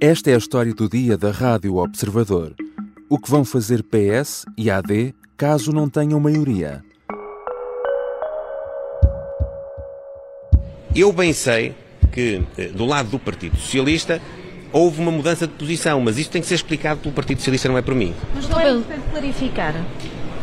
Esta é a história do dia da Rádio Observador. O que vão fazer PS e AD caso não tenham maioria. Eu bem sei que, eh, do lado do Partido Socialista, houve uma mudança de posição, mas isto tem que ser explicado pelo Partido Socialista, não é por mim. Mas não é para clarificar.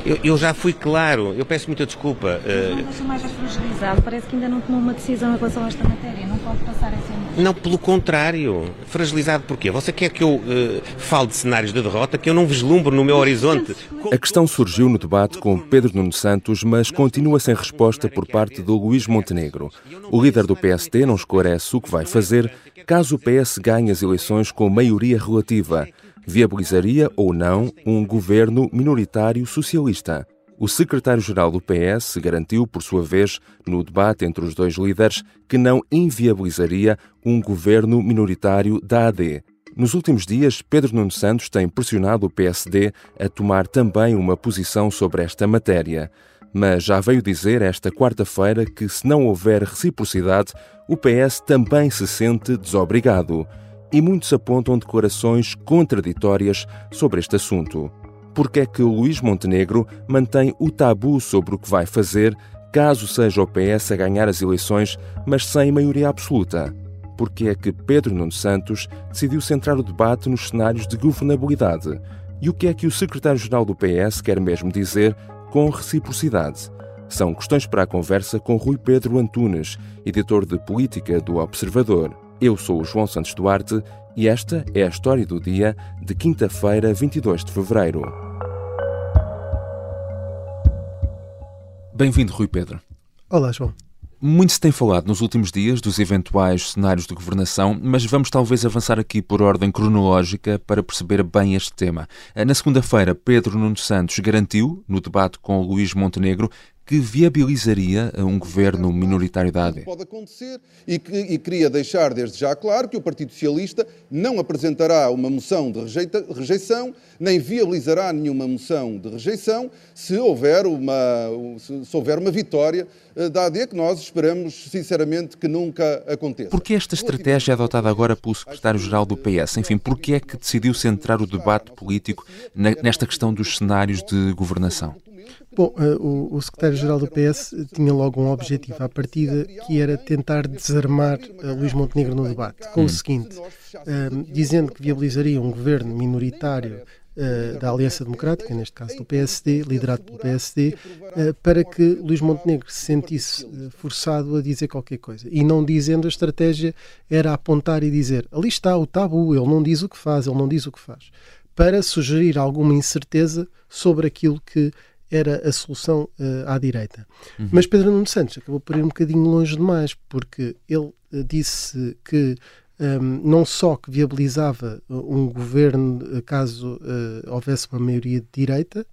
Eu, eu já fui claro, eu peço muita desculpa. eh, Não deixa mais fragilizado. Parece que ainda não tomou uma decisão em relação a esta matéria. Não pode passar essa imagem. Não, pelo contrário. Fragilizado porquê? Você quer que eu eh, fale de cenários de derrota que eu não vislumbro no meu horizonte? A questão surgiu no debate com Pedro Nuno Santos, mas continua sem resposta por parte do Luís Montenegro. O líder do PSD não esclarece o que vai fazer caso o PS ganhe as eleições com maioria relativa. Viabilizaria ou não um governo minoritário socialista? O secretário-geral do PS garantiu, por sua vez, no debate entre os dois líderes, que não inviabilizaria um governo minoritário da AD. Nos últimos dias, Pedro Nuno Santos tem pressionado o PSD a tomar também uma posição sobre esta matéria. Mas já veio dizer esta quarta-feira que, se não houver reciprocidade, o PS também se sente desobrigado. E muitos apontam declarações contraditórias sobre este assunto. Porque é que Luís Montenegro mantém o tabu sobre o que vai fazer caso seja o PS a ganhar as eleições, mas sem maioria absoluta? Porque é que Pedro Nuno Santos decidiu centrar o debate nos cenários de governabilidade? E o que é que o secretário-geral do PS quer mesmo dizer com reciprocidade? São questões para a conversa com Rui Pedro Antunes, editor de política do Observador. Eu sou o João Santos Duarte e esta é a história do dia de quinta-feira, 22 de fevereiro. Bem-vindo, Rui Pedro. Olá, João. Muito se tem falado nos últimos dias dos eventuais cenários de governação, mas vamos talvez avançar aqui por ordem cronológica para perceber bem este tema. Na segunda-feira, Pedro Nuno Santos garantiu, no debate com Luís Montenegro, que viabilizaria um governo minoritário da AD. Pode acontecer e, que, e queria deixar desde já claro que o Partido Socialista não apresentará uma moção de rejeita, rejeição, nem viabilizará nenhuma moção de rejeição se houver uma, se, se houver uma vitória eh, da AD, que nós esperamos sinceramente que nunca aconteça. Por que esta estratégia é adotada agora pelo secretário-geral do PS? Enfim, por que é que decidiu centrar o debate político nesta questão dos cenários de governação? Bom, uh, o, o secretário-geral do PS tinha logo um objetivo à partida, que era tentar desarmar uh, Luís Montenegro no debate, com hum. o seguinte, uh, dizendo que viabilizaria um governo minoritário da Aliança Democrática, neste caso do PSD, liderado pelo PSD, para que Luís Montenegro se sentisse forçado a dizer qualquer coisa. E não dizendo a estratégia era apontar e dizer ali está o tabu, ele não diz o que faz, ele não diz o que faz, para sugerir alguma incerteza sobre aquilo que era a solução uh, à direita. Uhum. Mas Pedro Nuno Santos acabou por ir um bocadinho longe demais, porque ele uh, disse que um, ehm, não só que viabilizava um governo caso uh, houvesse uma maioria de direita,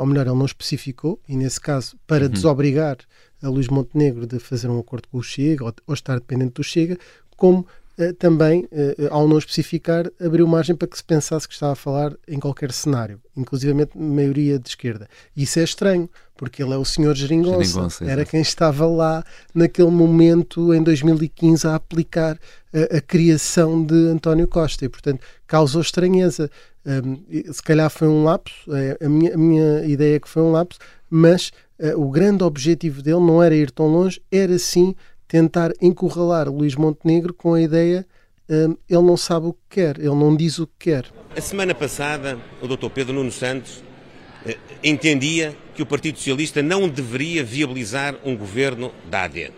ou melhor, ele não especificou, e nesse caso, para uhum. desobrigar a Luís Montenegro de fazer um acordo com o Chega ou, ou estar dependente do Chega, como eh, também, eh, ao não especificar, abriu margem para que se pensasse que estava a falar em qualquer cenário, inclusivamente maioria de esquerda. Isso é estranho, porque ele é o senhor Geringonça, Geringonça era quem estava lá naquele momento, em 2015, a aplicar a, a criação de António Costa e, portanto, causou estranheza. Um, se calhar foi um lapso, a minha, a minha ideia é que foi um lapso, mas uh, o grande objetivo dele não era ir tão longe, era sim tentar encurralar Luís Montenegro com a ideia um, ele não sabe o que quer, ele não diz o que quer. A semana passada, o Dr. Pedro Nuno Santos eh, entendia que o Partido Socialista não deveria viabilizar um governo da AD.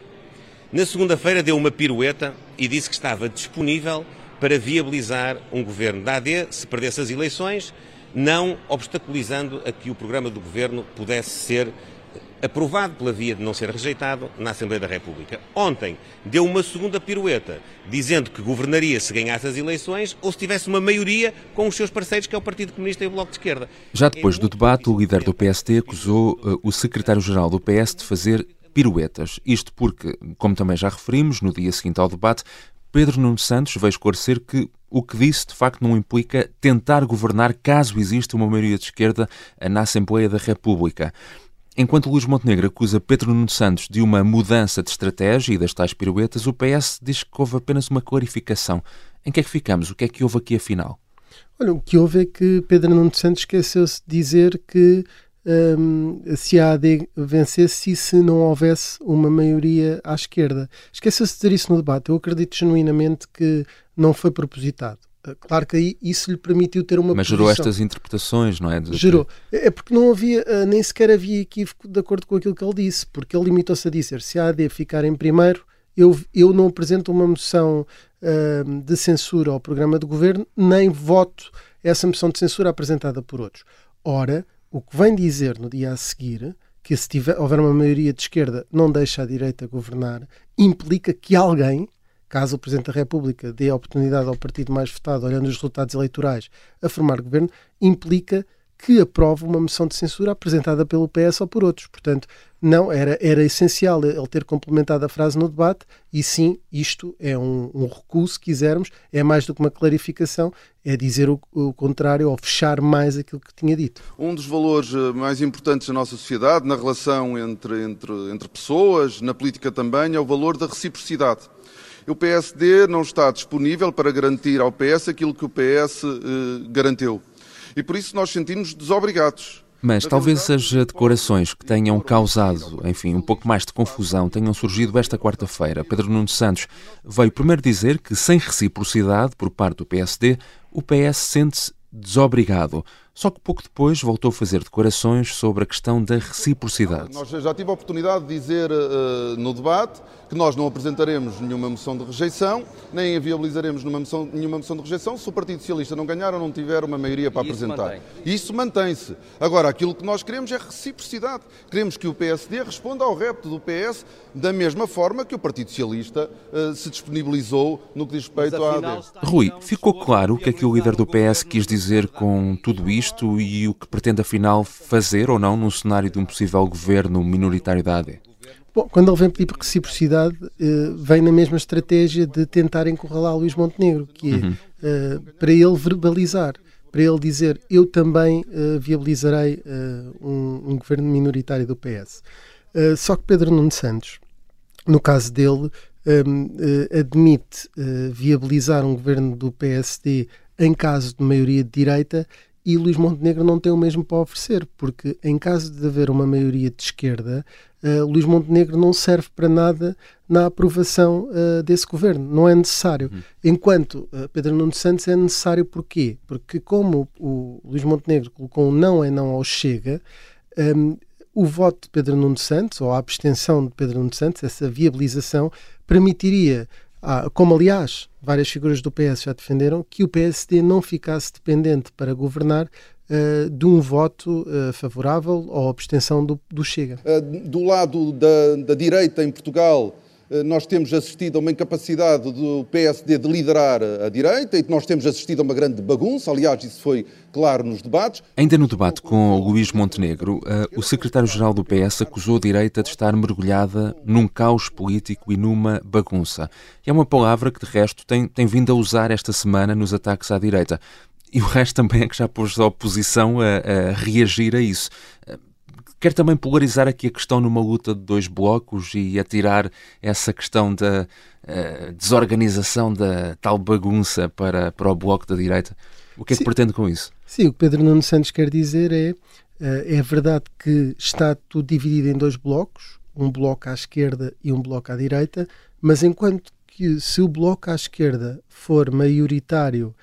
Na segunda-feira deu uma pirueta e disse que estava disponível para viabilizar um governo da AD se perdesse as eleições, não obstaculizando a que o programa do governo pudesse ser aprovado pela via de não ser rejeitado na Assembleia da República. Ontem deu uma segunda pirueta, dizendo que governaria se ganhasse as eleições ou se tivesse uma maioria com os seus parceiros, que é o Partido Comunista e o Bloco de Esquerda. Já depois do debate, o líder do PSD acusou uh, o secretário-geral do PS de fazer piruetas. Isto porque, como também já referimos, no dia seguinte ao debate, Pedro Nuno Santos veio esclarecer que o que disse de facto não implica tentar governar caso exista uma maioria de esquerda na Assembleia da República. Enquanto Luís Montenegro acusa Pedro Nuno Santos de uma mudança de estratégia e das tais piruetas, o PS diz que houve apenas uma clarificação. Em que é que ficamos? O que é que houve aqui afinal? Olha, o que houve é que Pedro Nuno Santos esqueceu-se de dizer que um, se a AD vencesse e se não houvesse uma maioria à esquerda. Esqueceu-se de dizer isso no debate. Eu acredito genuinamente que não foi propositado. Claro que aí isso lhe permitiu ter uma Mas gerou estas interpretações, não é? De... Gerou. É porque não havia, uh, nem sequer havia equívoco de acordo com aquilo que ele disse, porque ele limitou-se a dizer se a AD ficar em primeiro, eu, eu não apresento uma moção uh, de censura ao programa de governo, nem voto essa moção de censura apresentada por outros. Ora, o que vem dizer no dia a seguir que se tiver, houver uma maioria de esquerda não deixa a direita governar, implica que alguém, caso o Presidente da República dê a oportunidade ao partido mais votado, olhando os resultados eleitorais, a formar governo, implica que aprova uma moção de censura apresentada pelo PS ou por outros. Portanto, não era, era essencial ele ter complementado a frase no debate e sim, isto é um, um recuo, se quisermos, é mais do que uma clarificação, é dizer o, o, contrário ou fechar mais aquilo que tinha dito. Um dos valores eh, mais importantes da nossa sociedade, na relação entre, entre, entre pessoas, na política também, é o valor da reciprocidade. O PSD não está disponível para garantir ao PS aquilo que o PS eh, garanteu. E por isso nós sentimos desobrigados. Mas talvez as decorações que tenham causado, enfim, um pouco mais de confusão tenham surgido esta quarta-feira. Pedro Nuno Santos veio primeiro dizer que, sem reciprocidade por parte do PSD, o PS sente-se desobrigado. Só que pouco depois voltou a fazer declarações sobre a questão da reciprocidade. Nós já tive a oportunidade de dizer uh, no debate que nós não apresentaremos nenhuma moção de rejeição, nem a viabilizaremos nenhuma moção, nenhuma moção de rejeição se o Partido Socialista não ganhar ou não tiver uma maioria para Isso apresentar. Mantém. Isso mantém-se. Agora, aquilo que nós queremos é reciprocidade. Queremos que o PSD responda ao repto do PS da mesma forma que o Partido Socialista uh, se disponibilizou no que diz respeito à AD. Rui, ficou claro o que é que o líder do PS quis dizer com tudo isto? Isto e o que pretende afinal fazer ou não num cenário de um possível governo minoritário da AD? Bom, quando ele vem pedir reciprocidade, eh, vem na mesma estratégia de tentar encurralar Luís Montenegro, que é uhum. Eh, para ele verbalizar, para ele dizer eu também eh, viabilizarei um, um, governo minoritário do PS. só que Pedro Nuno Santos, no caso dele, admite viabilizar um governo do PSD em caso de maioria de direita e Luís Montenegro não tem o mesmo para oferecer, porque em caso de haver uma maioria de esquerda, uh, Luís Montenegro não serve para nada na aprovação uh, desse governo, não é necessário. Uhum. Enquanto uh, Pedro Nuno Santos é necessário porquê? Porque como o, o Luís Montenegro colocou um não é não ao Chega, um, ehm, o voto de Pedro Nuno Santos, ou a abstenção de Pedro Nuno Santos, essa viabilização, permitiria ah, como, aliás, várias figuras do PS já defenderam, que o PSD não ficasse dependente para governar uh, de um voto uh, favorável ou abstenção do, Chega. Do lado da, da direita em Portugal, nós temos assistido a uma incapacidade do PSD de liderar a direita e nós temos assistido a uma grande bagunça, aliás, isso foi claro nos debates. Ainda no debate com Luís Montenegro, eh, o secretário-geral do PS acusou a direita de estar mergulhada num caos político e numa bagunça. É uma palavra que, de resto, tem, tem vindo a usar esta semana nos ataques à direita. E o resto também é que já pôs a oposição a, a reagir a isso. Quer também polarizar aqui a questão numa luta de dois blocos e atirar essa questão da uh, desorganização da tal bagunça para, para o bloco da direita. O que é que pretende com isso? Sim, o que Pedro Nuno Santos quer dizer é uh, é verdade que está tudo dividido em dois blocos, um bloco à esquerda e um bloco à direita, mas enquanto que se o bloco à esquerda for maioritário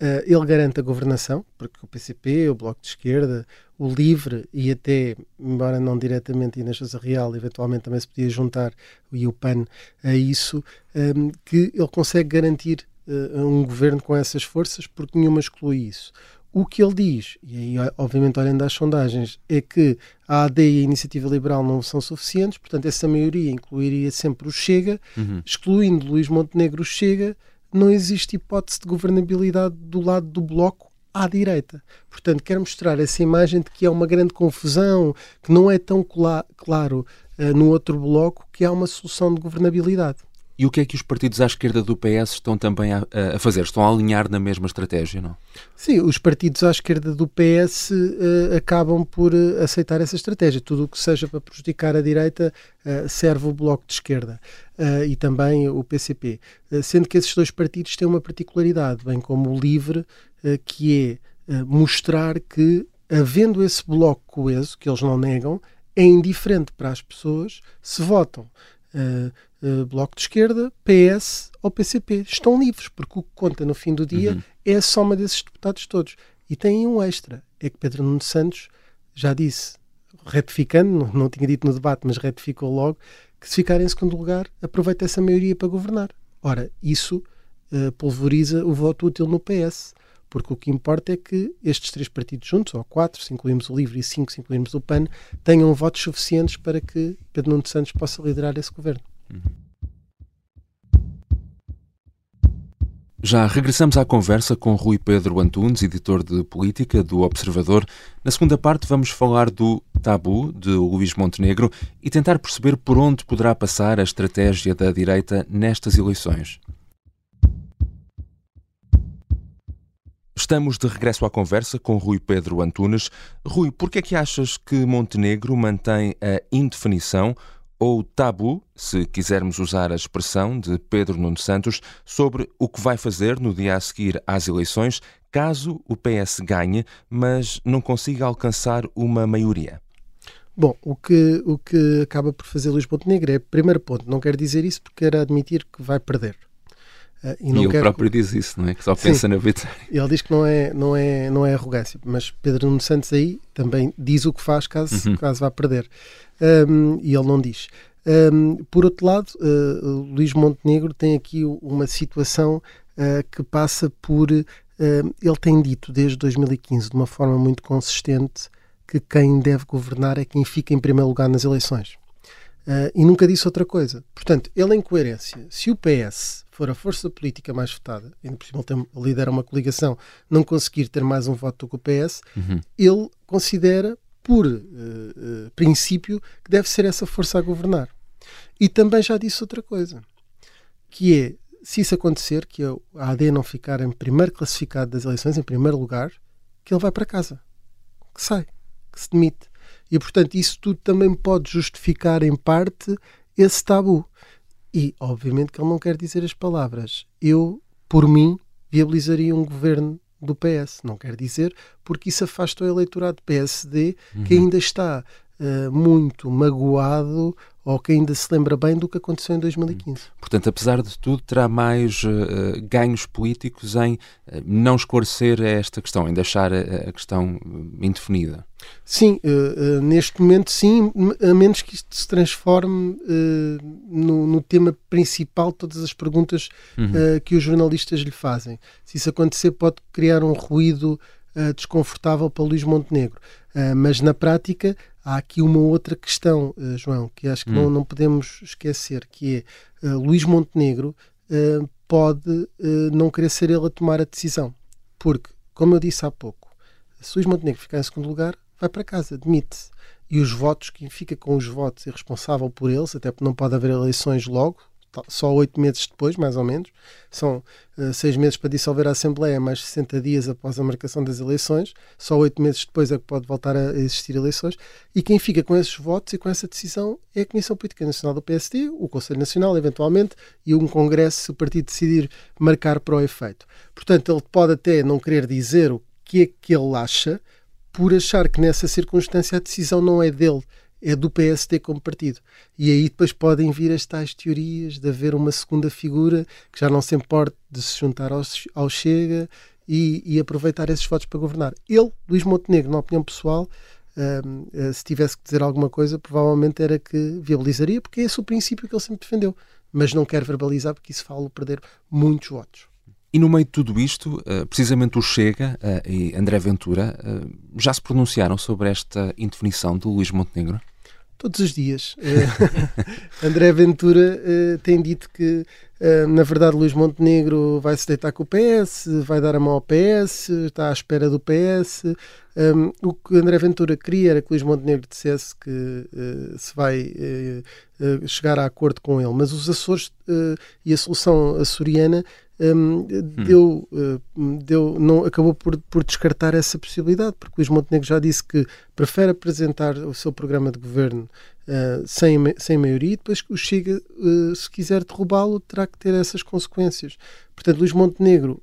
Uh, ele garante a governação, porque o PCP, o Bloco de Esquerda, o LIVRE e até, embora não diretamente Inês Sousa Real, eventualmente também se podia juntar e o PAN a isso, um, ehm, que ele consegue garantir uh, um governo com essas forças, porque nenhuma exclui isso. O que ele diz, e aí obviamente olhando às sondagens, é que a AD e a Iniciativa Liberal não são suficientes, portanto essa maioria incluiria sempre o Chega, uhum. excluindo Luís Montenegro o Chega, não existe hipótese de governabilidade do lado do bloco à direita. Portanto, quero mostrar essa imagem de que é uma grande confusão, que não é tão claro uh, no outro bloco que há uma solução de governabilidade. E o que é que os partidos à esquerda do PS estão também a, a fazer? Estão a alinhar na mesma estratégia, não? Sim, os partidos à esquerda do PS uh, acabam por uh, aceitar essa estratégia. Tudo o que seja para prejudicar a direita uh, serve o Bloco de Esquerda e também o PCP. sendo que esses dois partidos têm uma particularidade, bem como o LIVRE, que é mostrar que, havendo esse bloco coeso, que eles não negam, é indiferente para as pessoas se votam uh, uh, Bloco de Esquerda, PS ou PCP. Estão livres, porque o que conta no fim do dia uhum. é a soma desses deputados todos. E tem um extra, é que Pedro Nuno Santos já disse, retificando, não, não tinha dito no debate, mas retificou logo, que se ficar em segundo lugar, aproveita essa maioria para governar. Ora, isso uh, pulveriza o voto útil no PS porque o que importa é que estes três partidos juntos, ou quatro, se incluímos o LIVRE e cinco, se incluímos o PAN, tenham votos suficientes para que Pedro Nuno Santos possa liderar esse governo. Já regressamos à conversa com Rui Pedro Antunes, editor de política do Observador. Na segunda parte vamos falar do tabu de Luís Montenegro e tentar perceber por onde poderá passar a estratégia da direita nestas eleições. Estamos de regresso à conversa com Rui Pedro Antunes. Rui, por que é que achas que Montenegro mantém a indefinição ou tabu, se quisermos usar a expressão de Pedro Nuno Santos, sobre o que vai fazer no dia a seguir às eleições, caso o PS ganhe, mas não consiga alcançar uma maioria? Bom, o que, o que acaba por fazer Luís Montenegro é, primeiro ponto, não quer dizer isso porque quer admitir que vai perder. Uh, e, e ele próprio diz isso, não é? Que só pensa Sim, na vitória. Ele diz que não é, não, é, não é arrogância, mas Pedro Nuno Santos aí também diz o que faz caso, uhum. caso vá perder. Um, e ele não diz. Um, por outro lado, uh, Luís Montenegro tem aqui uma situação uh, que passa por. ele tem dito desde 2015, de uma forma muito consistente, que quem deve governar é quem fica em primeiro lugar nas eleições. e nunca disse outra coisa. Portanto, ele, em coerência, se o PS for a força política mais votada, ainda por cima ele lidera uma coligação, não conseguir ter mais um voto do que o PS, uhum. ele considera, por uh, uh, princípio, que deve ser essa força a governar. E também já disse outra coisa, que é, se isso acontecer, que a AD não ficar em primeiro classificado das eleições, em primeiro lugar, que ele vai para casa, que sai, que se demite. E, portanto, isso tudo também pode justificar, em parte, esse tabu. E, obviamente, que ele não quer dizer as palavras. Eu, por mim, viabilizaria um governo do PS. Não quer dizer, porque isso afasta o eleitorado PSD, uhum. que ainda está uh, muito magoado ou que ainda se lembra bem do que aconteceu em 2015. Portanto, apesar de tudo, terá mais uh, ganhos políticos em uh, não esclarecer esta questão, em deixar a, a questão indefinida. Sim, uh, neste momento sim, a menos que isto se transforme no, no, tema principal de todas as perguntas uhum. que os jornalistas lhe fazem. Se isso acontecer, pode criar um ruído desconfortável para Luís Montenegro. mas na prática há aqui uma outra questão, uh, João, que acho que hum. não, não podemos esquecer, que é uh, Luís Montenegro uh, pode não querer ser ele a tomar a decisão. Porque, como eu disse há pouco, se Luís Montenegro ficar em segundo lugar, vai para casa, demite-se. E os votos, quem fica com os votos é responsável por eles, até porque não pode haver eleições logo, só oito meses depois, mais ou menos. São uh, seis meses para dissolver a Assembleia, mais 60 dias após a marcação das eleições. Só oito meses depois é que pode voltar a existir eleições. E quem fica com esses votos e com essa decisão é a Comissão Política Nacional do PSD, o Conselho Nacional, eventualmente, e um Congresso, se o partido decidir marcar para o efeito. Portanto, ele pode até não querer dizer o que é que ele acha, por achar que nessa circunstância a decisão não é dele, é do PSD como partido. E aí depois podem vir as tais teorias de haver uma segunda figura que já não se importa de se juntar ao, ao Chega e, e, aproveitar esses votos para governar. Ele, Luís Montenegro, na opinião pessoal, um, eh, se tivesse que dizer alguma coisa, provavelmente era que viabilizaria, porque é esse o princípio que ele sempre defendeu. Mas não quer verbalizar porque isso fala perder muitos votos. E no meio de tudo isto, eh, precisamente o Chega eh, e André Ventura já se pronunciaram sobre esta indefinição do Luís Montenegro? Todos os dias. André Ventura tem dito que Uh, na verdade, Luís Montenegro vai se deitar com o PS, vai dar a mão ao PS, está à espera do PS. Um, o que André Ventura queria era que Luís Montenegro dissesse que se vai chegar a acordo com ele, mas os Açores e a solução açoriana um, deu, uh, deu, não, acabou por, por descartar essa possibilidade, porque Luís Montenegro já disse que prefere apresentar o seu programa de governo uh, sem, sem maioria e depois o Chega, uh, se quiser derrubá-lo, terá que ter essas consequências. Portanto, Luís Montenegro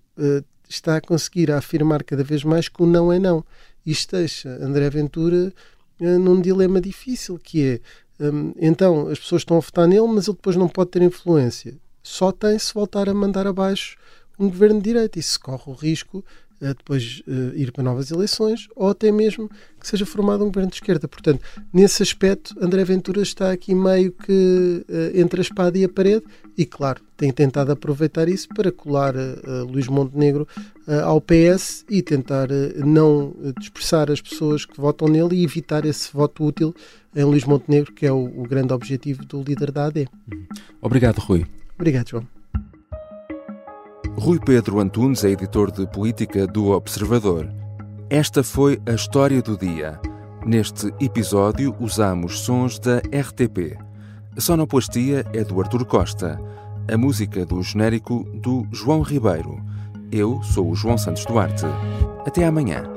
está a conseguir afirmar cada vez mais que o não é não. Isto deixa André Ventura num dilema difícil, que é um, então as pessoas estão a votar nele, mas ele depois não pode ter influência só tem se voltar a mandar abaixo um governo de direita e se corre o risco uh, depois uh, ir para novas eleições ou até mesmo que seja formado um governo de esquerda. Portanto, nesse aspecto, André Ventura está aqui meio que uh, entre a espada e a parede e, claro, tem tentado aproveitar isso para colar Luís Montenegro ao PS e tentar não dispersar as pessoas que votam nele e evitar esse voto útil em Luís Montenegro, que é o, o grande objetivo do líder da AD. Obrigado, Rui. Obrigado, João. Rui Pedro Antunes é editor de política do Observador. Esta foi a história do dia. Neste episódio usamos sons da RTP. A sonoplastia é do Artur Costa. A música do genérico do João Ribeiro. Eu sou o João Santos Duarte. Até amanhã.